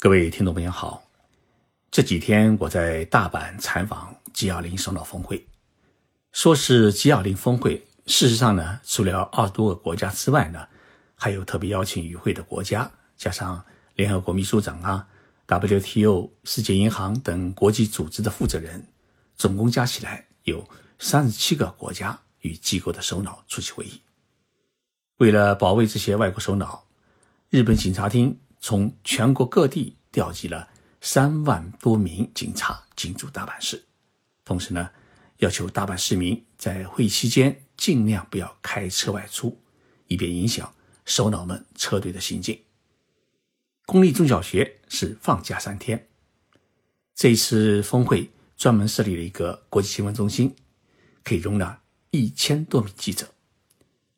各位听众朋友好，这几天我在大阪采访 G20 首脑峰会，说是 G20 峰会，事实上呢，除了二十多个国家之外呢，还有特别邀请与会的国家，加上联合国秘书长啊、WTO、世界银行等国际组织的负责人，总共加起来有三十七个国家与机构的首脑出席会议。为了保卫这些外国首脑，日本警察厅。从全国各地调集了三万多名警察进驻大阪市，同时呢，要求大阪市民在会议期间尽量不要开车外出，以便影响首脑们车队的行进。公立中小学是放假三天。这一次峰会专门设立了一个国际新闻中心，可以容纳一千多名记者，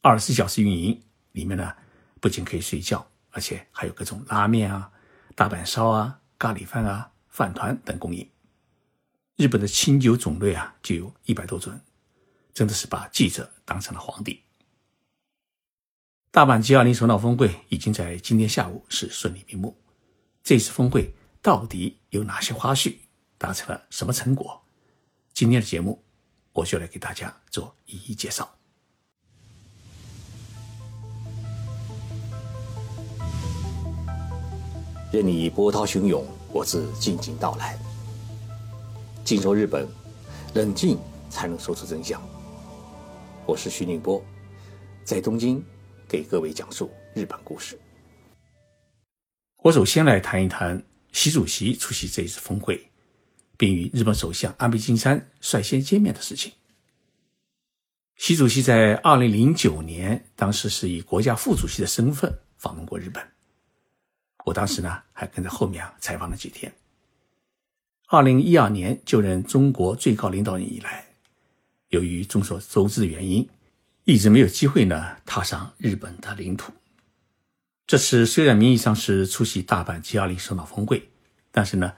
二十四小时运营。里面呢，不仅可以睡觉。而且还有各种拉面啊、大阪烧啊、咖喱饭啊、饭团等供应。日本的清酒种类啊就有一百多种，真的是把记者当成了皇帝。大阪 G20 首脑峰会已经在今天下午是顺利闭幕。这次峰会到底有哪些花絮，达成了什么成果？今天的节目我就来给大家做一一介绍。任你波涛汹涌，我自静静到来。静说日本，冷静才能说出真相。我是徐宁波，在东京给各位讲述日本故事。我首先来谈一谈习主席出席这一次峰会，并与日本首相安倍晋三率先见面的事情。习主席在二零零九年，当时是以国家副主席的身份访问过日本。我当时呢还跟在后面啊采访了几天。二零一二年就任中国最高领导人以来，由于众所周知的原因，一直没有机会呢踏上日本的领土。这次虽然名义上是出席大阪 G20 首脑峰会，但是呢，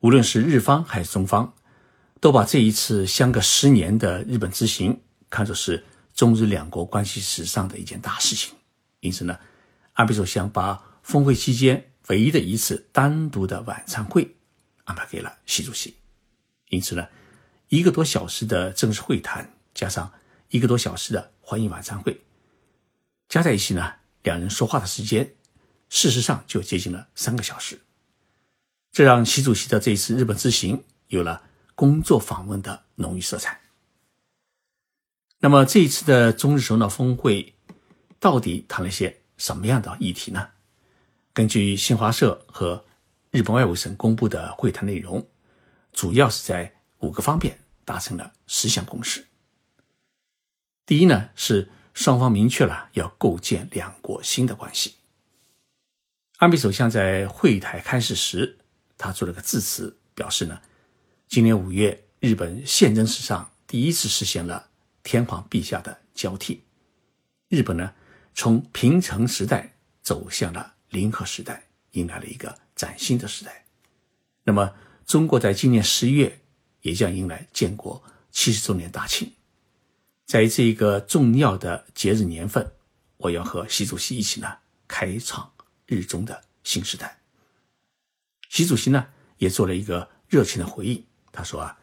无论是日方还是中方，都把这一次相隔十年的日本之行看作是中日两国关系史上的一件大事情。因此呢，安倍首相把峰会期间唯一的一次单独的晚餐会，安排给了习主席。因此呢，一个多小时的正式会谈，加上一个多小时的欢迎晚餐会，加在一起呢，两人说话的时间，事实上就接近了三个小时。这让习主席的这一次日本之行有了工作访问的浓郁色彩。那么这一次的中日首脑峰会，到底谈了些什么样的议题呢？根据新华社和日本外务省公布的会谈内容，主要是在五个方面达成了十项共识。第一呢，是双方明确了要构建两国新的关系。安倍首相在会谈开始时，他做了个致辞，表示呢，今年五月，日本宪政史上第一次实现了天皇陛下的交替，日本呢，从平成时代走向了。零和时代迎来了一个崭新的时代。那么，中国在今年十一月也将迎来建国七十周年大庆。在这一个重要的节日年份，我要和习主席一起呢，开创日中的新时代。习主席呢，也做了一个热情的回应。他说啊，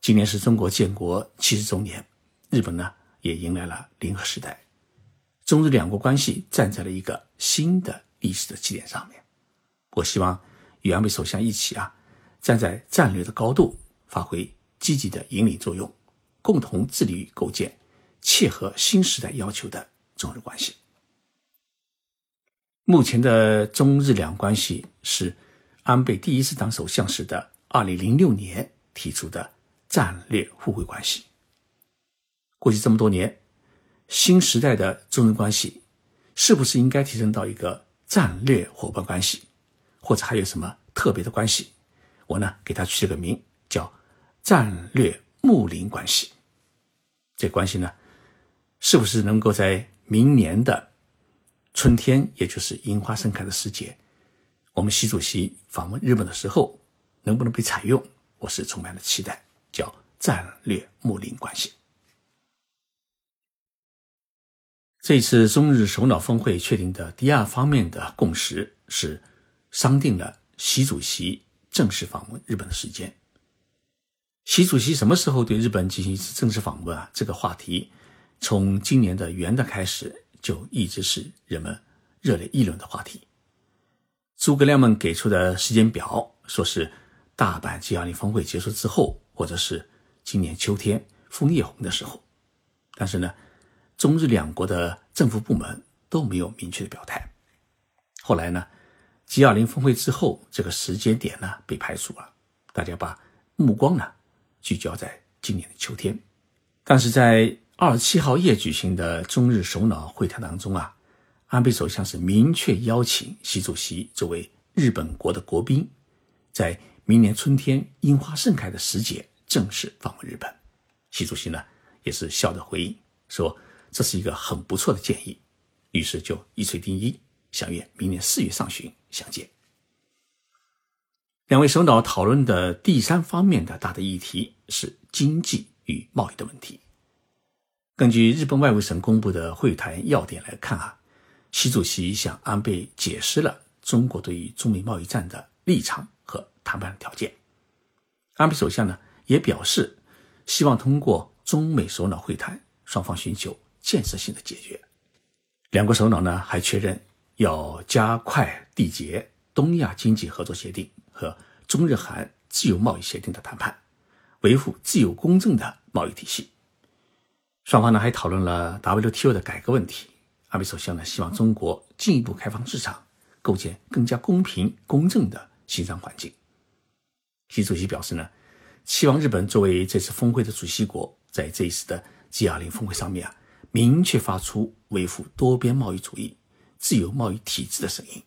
今年是中国建国七十周年，日本呢也迎来了零和时代，中日两国关系站在了一个新的。历史的起点上面，我希望与安倍首相一起啊，站在战略的高度，发挥积极的引领作用，共同致力于构建切合新时代要求的中日关系。目前的中日两关系是安倍第一次当首相时的二零零六年提出的战略互惠关系。过去这么多年，新时代的中日关系是不是应该提升到一个？战略伙伴关系，或者还有什么特别的关系？我呢给他取了个名叫战略睦邻关系。这关系呢，是不是能够在明年的春天，也就是樱花盛开的时节，我们习主席访问日本的时候，能不能被采用？我是充满了期待。叫战略睦邻关系。这次中日首脑峰会确定的第二方面的共识是，商定了习主席正式访问日本的时间。习主席什么时候对日本进行一次正式访问啊？这个话题从今年的元旦开始就一直是人们热烈议论的话题。诸葛亮们给出的时间表，说是大阪 G20 峰会结束之后，或者是今年秋天枫叶红的时候。但是呢，中日两国的政府部门都没有明确的表态。后来呢，G20 峰会之后，这个时间点呢被排除了，大家把目光呢。聚焦在今年的秋天，但是在二十七号夜举行的中日首脑会谈当中啊，安倍首相是明确邀请习主席作为日本国的国宾，在明年春天樱花盛开的时节正式访问日本。习主席呢也是笑着回应说，这是一个很不错的建议，于是就一锤定音，相约明年四月上旬相见。两位首脑讨论的第三方面的大的议题是经济与贸易的问题。根据日本外务省公布的会谈要点来看啊，习主席向安倍解释了中国对于中美贸易战的立场和谈判条件。安倍首相呢也表示，希望通过中美首脑会谈，双方寻求建设性的解决。两国首脑呢还确认要加快缔结东亚经济合作协定。和中日韩自由贸易协定的谈判，维护自由公正的贸易体系。双方呢还讨论了 WTO 的改革问题。安倍首相呢希望中国进一步开放市场，构建更加公平公正的协商环境。习主席表示呢，期望日本作为这次峰会的主席国，在这一次的 G20 峰会上面啊，明确发出维护多边贸易主义、自由贸易体制的声音。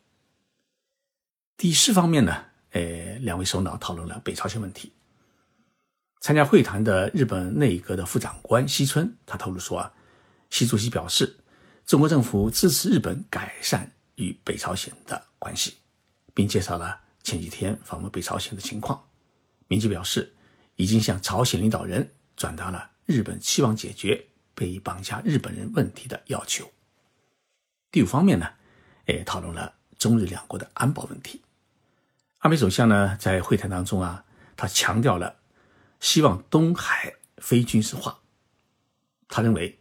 第四方面呢？呃，两位首脑讨论了北朝鲜问题。参加会谈的日本内阁的副长官西村，他透露说啊，习主席表示，中国政府支持日本改善与北朝鲜的关系，并介绍了前几天访问北朝鲜的情况。明确表示，已经向朝鲜领导人转达了日本期望解决被绑架日本人问题的要求。第五方面呢，也讨论了中日两国的安保问题。安倍首相呢，在会谈当中啊，他强调了希望东海非军事化。他认为，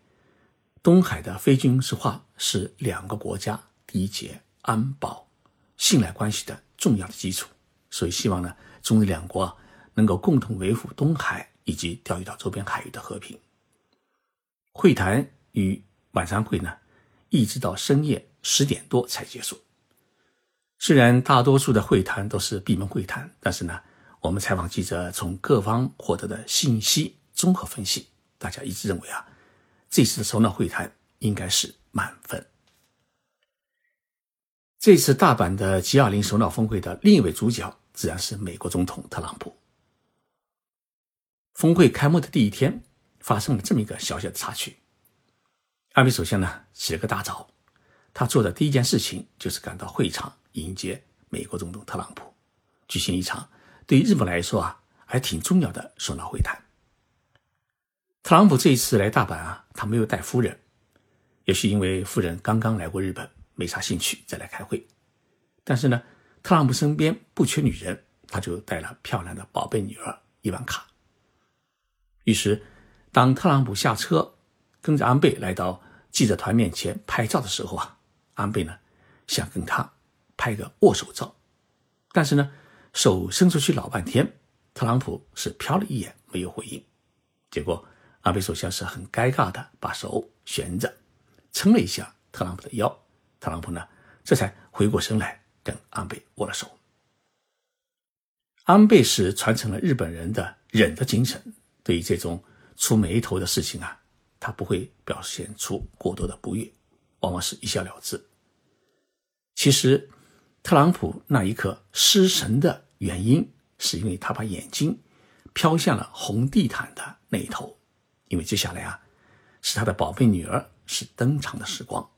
东海的非军事化是两个国家缔结安保、信赖关系的重要的基础，所以希望呢，中日两国啊能够共同维护东海以及钓鱼岛周边海域的和平。会谈与晚餐会呢，一直到深夜十点多才结束。虽然大多数的会谈都是闭门会谈，但是呢，我们采访记者从各方获得的信息综合分析，大家一致认为啊，这次的首脑会谈应该是满分。这次大阪的 G20 首脑峰会的另一位主角自然是美国总统特朗普。峰会开幕的第一天，发生了这么一个小小的插曲。安倍首相呢起了个大早，他做的第一件事情就是赶到会场。迎接美国总统特朗普，举行一场对于日本来说啊还挺重要的首脑会谈。特朗普这一次来大阪啊，他没有带夫人，也许因为夫人刚刚来过日本，没啥兴趣再来开会。但是呢，特朗普身边不缺女人，他就带了漂亮的宝贝女儿伊万卡。于是，当特朗普下车，跟着安倍来到记者团面前拍照的时候啊，安倍呢想跟他。拍个握手照，但是呢，手伸出去老半天，特朗普是瞟了一眼，没有回应。结果，安倍首相是很尴尬的把手悬着，撑了一下特朗普的腰。特朗普呢，这才回过神来跟安倍握了手。安倍是传承了日本人的忍的精神，对于这种出眉头的事情啊，他不会表现出过多的不悦，往往是一笑了之。其实。特朗普那一刻失神的原因，是因为他把眼睛飘向了红地毯的那一头，因为接下来啊，是他的宝贝女儿是登场的时光，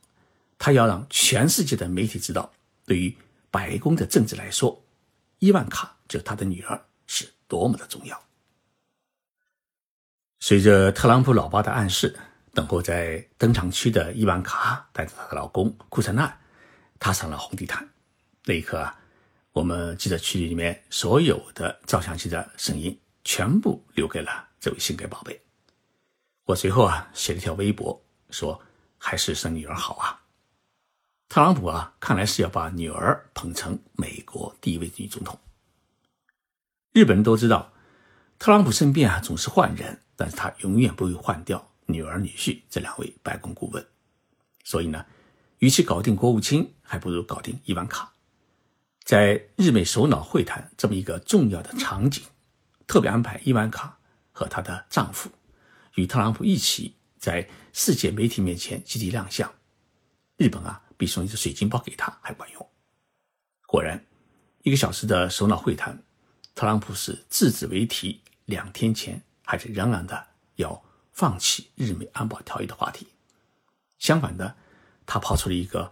他要让全世界的媒体知道，对于白宫的政治来说，伊万卡就是他的女儿是多么的重要。随着特朗普老爸的暗示，等候在登场区的伊万卡带着她的老公库萨纳踏上了红地毯。那一刻啊，我们记者区里面所有的照相机的声音全部留给了这位性感宝贝。我随后啊写了一条微博，说还是生女儿好啊。特朗普啊，看来是要把女儿捧成美国第一位女总统。日本人都知道，特朗普身边啊总是换人，但是他永远不会换掉女儿女婿这两位白宫顾问。所以呢，与其搞定国务卿，还不如搞定伊万卡。在日美首脑会谈这么一个重要的场景，特别安排伊万卡和她的丈夫与特朗普一起在世界媒体面前集体亮相。日本啊。比送一只水晶包给他还管用。果然，一个小时的首脑会谈，特朗普是字字为题。两天前还是仍然的要放弃日美安保条约的话题，相反的，他抛出了一个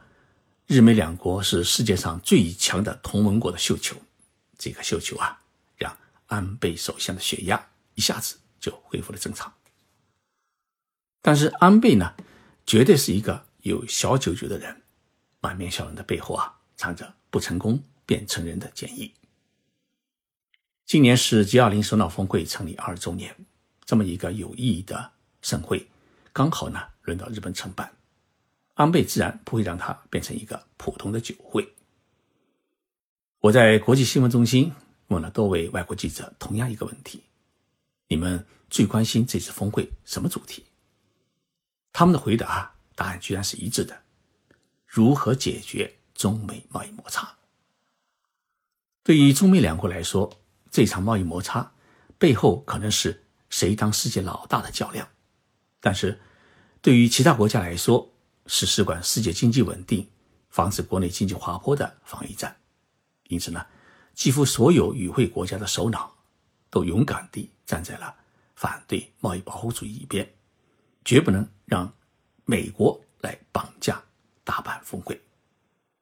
日美两国是世界上最强的同盟国的绣球。这个绣球啊，让安倍首相的血压一下子就恢复了正常。但是安倍呢，绝对是一个有小九九的人。满面笑容的背后啊，藏着不成功便成仁的建议。今年是 G20 首脑峰会成立二十周年，这么一个有意义的盛会，刚好呢轮到日本承办，安倍自然不会让它变成一个普通的酒会。我在国际新闻中心问了多位外国记者同样一个问题：你们最关心这次峰会什么主题？他们的回答答案居然是一致的。如何解决中美贸易摩擦？对于中美两国来说，这场贸易摩擦背后可能是谁当世界老大的较量；但是，对于其他国家来说，是事关世界经济稳定、防止国内经济滑坡的防御战。因此呢，几乎所有与会国家的首脑都勇敢地站在了反对贸易保护主义一边，绝不能让美国来绑架。大阪峰会，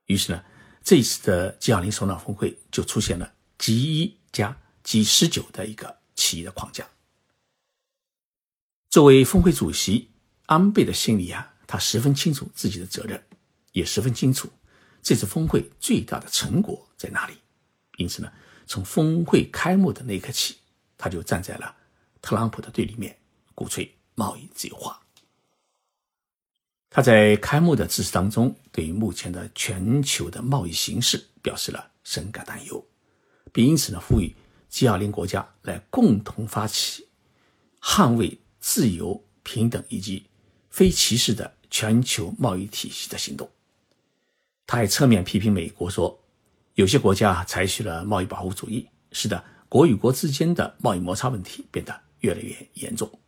于是呢，这一次的 G20 首脑峰会就出现了 G1 加 G19 的一个奇异的框架。作为峰会主席，安倍的心里啊，他十分清楚自己的责任，也十分清楚这次峰会最大的成果在哪里。因此呢，从峰会开幕的那一刻起，他就站在了特朗普的对立面，鼓吹贸易自由化。他在开幕的致辞当中，对于目前的全球的贸易形势表示了深感担忧，并因此呢，呼吁 G20 国家来共同发起捍卫自由、平等以及非歧视的全球贸易体系的行动。他还侧面批评美国说，有些国家采取了贸易保护主义，使得国与国之间的贸易摩擦问题变得越来越严重，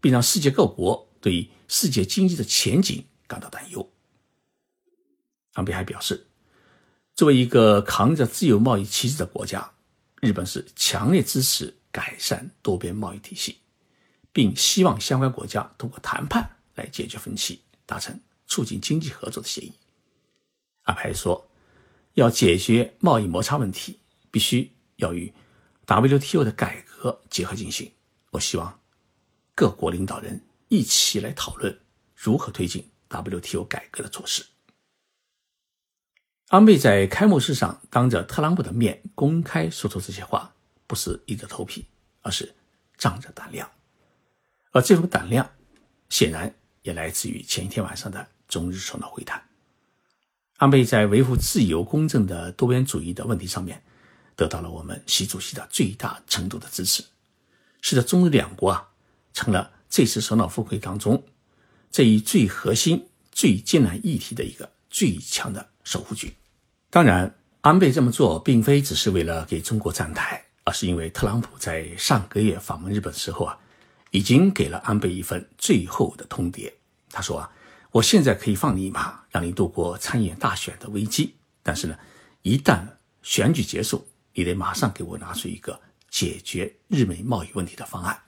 并让世界各国。对世界经济的前景感到担忧。安倍还表示，作为一个扛着自由贸易旗帜的国家，日本是强烈支持改善多边贸易体系，并希望相关国家通过谈判来解决分歧，达成促进经济合作的协议。安排说，要解决贸易摩擦问题，必须要与 WTO 的改革结合进行。我希望各国领导人。一起来讨论如何推进 WTO 改革的措施。安倍在开幕式上当着特朗普的面公开说出这些话，不是硬着头皮，而是仗着胆量。而这种胆量，显然也来自于前一天晚上的中日首脑会谈。安倍在维护自由公正的多边主义的问题上面，得到了我们习主席的最大程度的支持，使得中日两国啊成了。这次首脑峰会当中，这一最核心、最艰难议题的一个最强的守护局。当然，安倍这么做并非只是为了给中国站台，而是因为特朗普在上个月访问日本时候啊，已经给了安倍一份最后的通牒。他说啊，我现在可以放你一马，让你度过参议院大选的危机，但是呢，一旦选举结束，你得马上给我拿出一个解决日美贸易问题的方案。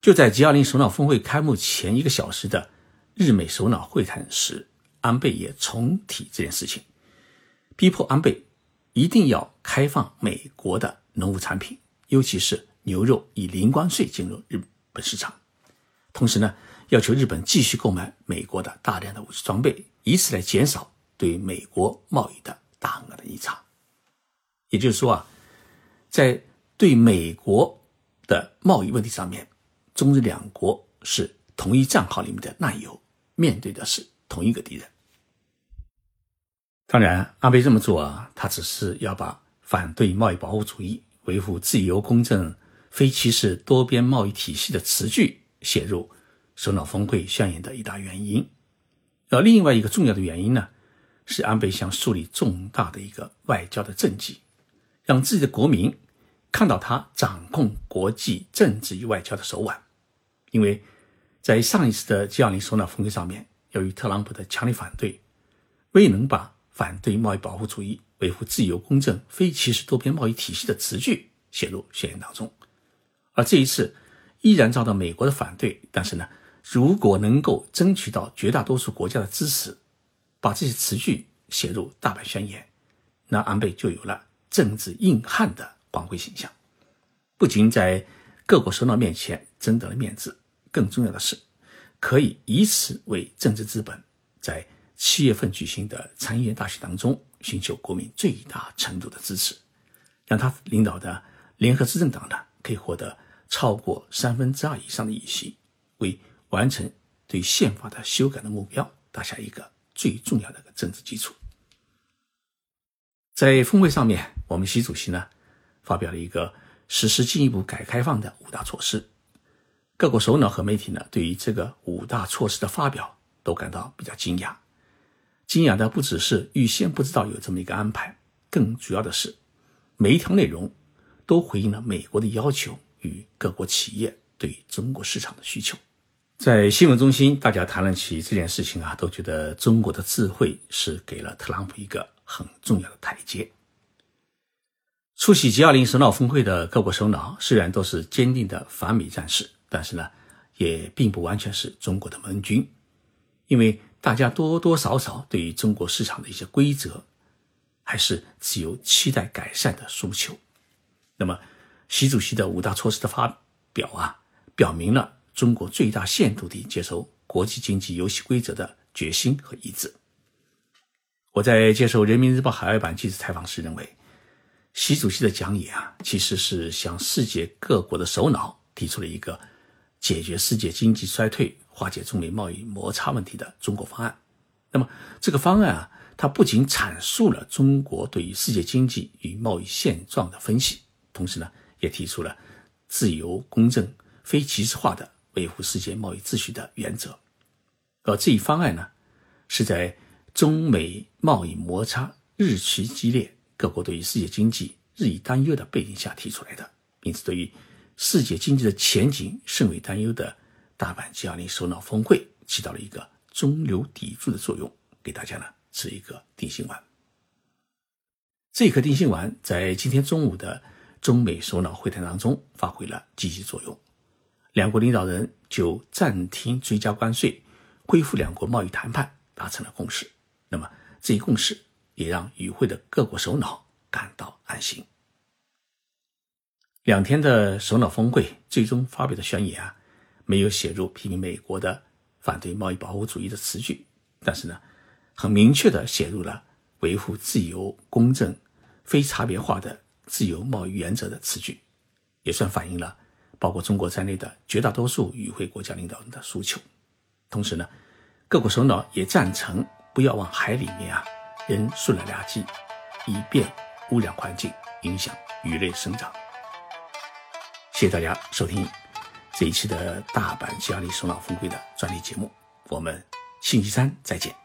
就在 G20 首脑峰会开幕前一个小时的日美首脑会谈时，安倍也重提这件事情，逼迫安倍一定要开放美国的农副产品，尤其是牛肉以零关税进入日本市场。同时呢，要求日本继续购买美国的大量的武器装备，以此来减少对美国贸易的大额的逆差。也就是说啊，在对美国的贸易问题上面，中日两国是同一战壕里面的难友，面对的是同一个敌人。当然，安倍这么做啊，他只是要把反对贸易保护主义、维护自由公正、非歧视多边贸易体系的词句写入首脑峰会宣言的一大原因。而另外一个重要的原因呢，是安倍想树立重大的一个外交的政绩，让自己的国民看到他掌控国际政治与外交的手腕。因为在上一次的 G20 首脑峰会上面，由于特朗普的强烈反对，未能把反对贸易保护主义、维护自由公正、非歧视多边贸易体系的词句写入宣言当中，而这一次依然遭到美国的反对。但是呢，如果能够争取到绝大多数国家的支持，把这些词句写入大阪宣言，那安倍就有了政治硬汉的光辉形象，不仅在各国首脑面前争得了面子，更重要的是，可以以此为政治资本，在。七月份举行的参议院大选当中，寻求国民最大程度的支持，让他领导的联合执政党呢可以获得超过三分之二以上的议席，为完成对宪法的修改的目标打下一个最重要的一个政治基础。在峰会上面，我们习主席呢发表了一个实施进一步改革开放的五大措施，各国首脑和媒体呢对于这个五大措施的发表都感到比较惊讶。惊讶的不只是预先不知道有这么一个安排，更主要的是，每一条内容都回应了美国的要求与各国企业对中国市场的需求。在新闻中心，大家谈论起这件事情啊，都觉得中国的智慧是给了特朗普一个很重要的台阶。出席 G20 首脑峰会的各国首脑虽然都是坚定的反美战士，但是呢，也并不完全是中国的盟军，因为。大家多多少少对于中国市场的一些规则，还是持有期待改善的诉求。那么，习主席的五大措施的发表啊，表明了中国最大限度地接受国际经济游戏规则的决心和意志。我在接受人民日报海外版记者采访时认为，习主席的讲演啊，其实是向世界各国的首脑提出了一个解决世界经济衰退。化解中美贸易摩擦问题的中国方案。那么，这个方案啊，它不仅阐述了中国对于世界经济与贸易现状的分析，同时呢，也提出了自由、公正、非歧视化的维护世界贸易秩序的原则。而这一方案呢，是在中美贸易摩擦日趋激烈、各国对于世界经济日益担忧的背景下提出来的，因此对于世界经济的前景甚为担忧的。大阪 G20 首脑峰会起到了一个中流砥柱的作用，给大家呢吃一个定心丸。这颗定心丸在今天中午的中美首脑会谈当中发挥了积极作用，两国领导人就暂停追加关税、恢复两国贸易谈判达成了共识。那么这一共识也让与会的各国首脑感到安心。两天的首脑峰会最终发表的宣言啊。没有写入批评美国的反对贸易保护主义的词句，但是呢，很明确的写入了维护自由、公正、非差别化的自由贸易原则的词句，也算反映了包括中国在内的绝大多数与会国家领导人的诉求。同时呢，各国首脑也赞成不要往海里面啊扔塑料垃圾，以便污染环境、影响鱼类生长。谢谢大家收听。这一期的大阪吉利首脑峰会的专题节目，我们星期三再见。